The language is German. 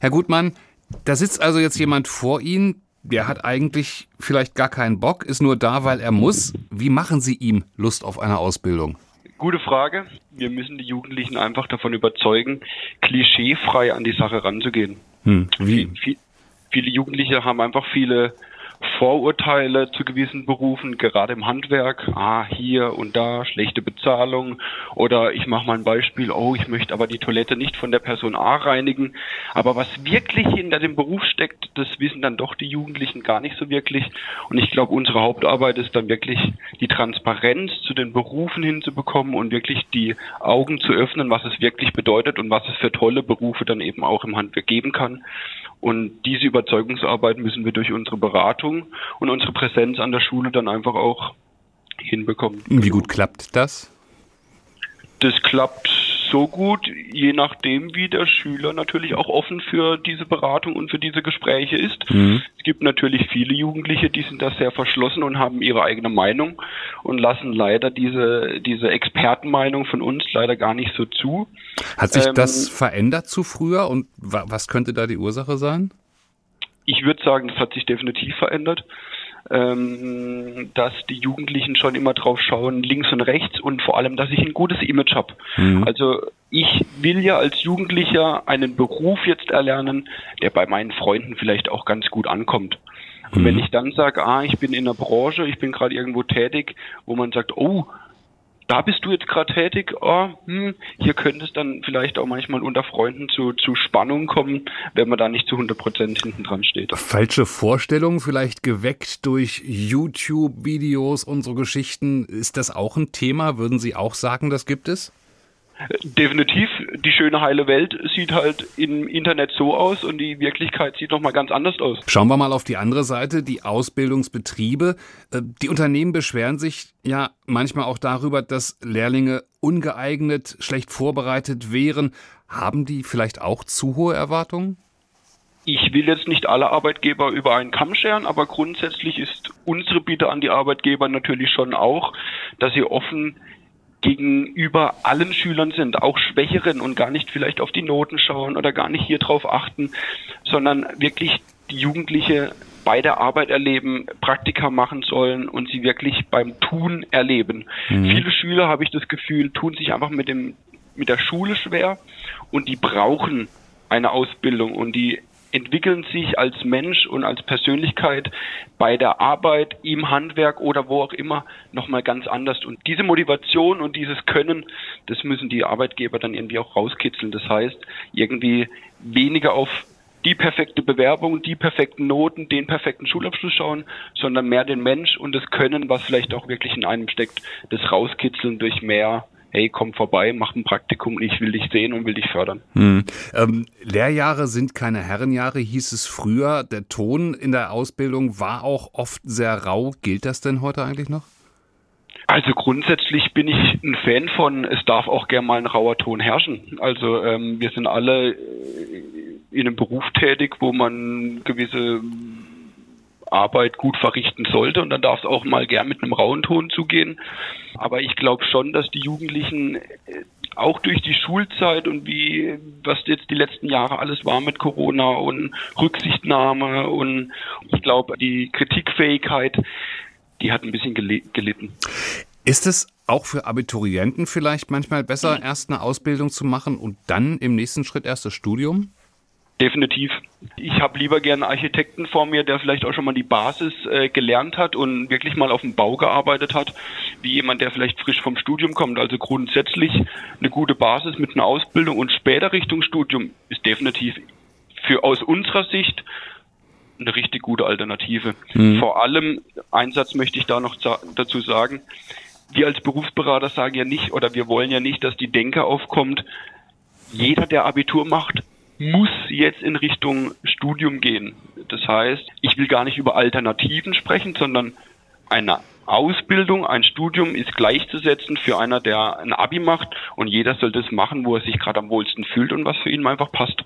Herr Gutmann, da sitzt also jetzt jemand vor Ihnen, der hat eigentlich vielleicht gar keinen Bock, ist nur da, weil er muss. Wie machen Sie ihm Lust auf eine Ausbildung? Gute Frage. Wir müssen die Jugendlichen einfach davon überzeugen, klischeefrei an die Sache ranzugehen. Hm, wie? Viele Jugendliche haben einfach viele Vorurteile zu gewissen Berufen, gerade im Handwerk, ah, hier und da, schlechte Bezahlung oder ich mache mal ein Beispiel, oh, ich möchte aber die Toilette nicht von der Person A reinigen. Aber was wirklich hinter dem Beruf steckt, das wissen dann doch die Jugendlichen gar nicht so wirklich. Und ich glaube, unsere Hauptarbeit ist dann wirklich die Transparenz zu den Berufen hinzubekommen und wirklich die Augen zu öffnen, was es wirklich bedeutet und was es für tolle Berufe dann eben auch im Handwerk geben kann. Und diese Überzeugungsarbeit müssen wir durch unsere Beratung und unsere Präsenz an der Schule dann einfach auch hinbekommen. Wie gut klappt das? Das klappt so gut, je nachdem, wie der Schüler natürlich auch offen für diese Beratung und für diese Gespräche ist. Mhm. Es gibt natürlich viele Jugendliche, die sind da sehr verschlossen und haben ihre eigene Meinung und lassen leider diese, diese Expertenmeinung von uns leider gar nicht so zu. Hat sich ähm, das verändert zu früher und was könnte da die Ursache sein? Ich würde sagen, das hat sich definitiv verändert ähm, dass die Jugendlichen schon immer drauf schauen, links und rechts und vor allem, dass ich ein gutes Image habe. Mhm. Also ich will ja als Jugendlicher einen Beruf jetzt erlernen, der bei meinen Freunden vielleicht auch ganz gut ankommt. Und wenn mhm. ich dann sage, ah, ich bin in der Branche, ich bin gerade irgendwo tätig, wo man sagt, oh, da bist du jetzt gerade tätig, oh, hm, hier könnte es dann vielleicht auch manchmal unter Freunden zu, zu Spannung kommen, wenn man da nicht zu 100 Prozent hinten dran steht. Falsche Vorstellungen vielleicht geweckt durch YouTube-Videos und so Geschichten. Ist das auch ein Thema? Würden Sie auch sagen, das gibt es? Definitiv, die schöne heile Welt sieht halt im Internet so aus und die Wirklichkeit sieht nochmal ganz anders aus. Schauen wir mal auf die andere Seite, die Ausbildungsbetriebe. Äh, die Unternehmen beschweren sich ja manchmal auch darüber, dass Lehrlinge ungeeignet, schlecht vorbereitet wären. Haben die vielleicht auch zu hohe Erwartungen? Ich will jetzt nicht alle Arbeitgeber über einen Kamm scheren, aber grundsätzlich ist unsere Bitte an die Arbeitgeber natürlich schon auch, dass sie offen gegenüber allen Schülern sind, auch Schwächeren und gar nicht vielleicht auf die Noten schauen oder gar nicht hier drauf achten, sondern wirklich die Jugendliche bei der Arbeit erleben, Praktika machen sollen und sie wirklich beim Tun erleben. Mhm. Viele Schüler, habe ich das Gefühl, tun sich einfach mit dem mit der Schule schwer und die brauchen eine Ausbildung und die entwickeln sich als Mensch und als Persönlichkeit bei der Arbeit, im Handwerk oder wo auch immer nochmal ganz anders. Und diese Motivation und dieses Können, das müssen die Arbeitgeber dann irgendwie auch rauskitzeln. Das heißt, irgendwie weniger auf die perfekte Bewerbung, die perfekten Noten, den perfekten Schulabschluss schauen, sondern mehr den Mensch und das Können, was vielleicht auch wirklich in einem steckt, das rauskitzeln durch mehr hey, komm vorbei, mach ein Praktikum, ich will dich sehen und will dich fördern. Hm. Ähm, Lehrjahre sind keine Herrenjahre, hieß es früher. Der Ton in der Ausbildung war auch oft sehr rau. Gilt das denn heute eigentlich noch? Also grundsätzlich bin ich ein Fan von, es darf auch gern mal ein rauer Ton herrschen. Also ähm, wir sind alle in einem Beruf tätig, wo man gewisse Arbeit gut verrichten sollte und dann darf es auch mal gern mit einem rauen Ton zugehen. Aber ich glaube schon, dass die Jugendlichen äh, auch durch die Schulzeit und wie, was jetzt die letzten Jahre alles war mit Corona und Rücksichtnahme und ich glaube, die Kritikfähigkeit, die hat ein bisschen gelitten. Ist es auch für Abiturienten vielleicht manchmal besser, erst eine Ausbildung zu machen und dann im nächsten Schritt erst das Studium? Definitiv. Ich habe lieber gerne einen Architekten vor mir, der vielleicht auch schon mal die Basis äh, gelernt hat und wirklich mal auf dem Bau gearbeitet hat, wie jemand, der vielleicht frisch vom Studium kommt. Also grundsätzlich eine gute Basis mit einer Ausbildung und später Richtung Studium ist definitiv für aus unserer Sicht eine richtig gute Alternative. Mhm. Vor allem, Einsatz möchte ich da noch dazu sagen, wir als Berufsberater sagen ja nicht oder wir wollen ja nicht, dass die Denke aufkommt, jeder, der Abitur macht, muss jetzt in Richtung Studium gehen. Das heißt, ich will gar nicht über Alternativen sprechen, sondern eine Ausbildung, ein Studium ist gleichzusetzen für einer, der ein Abi macht und jeder soll das machen, wo er sich gerade am wohlsten fühlt und was für ihn einfach passt.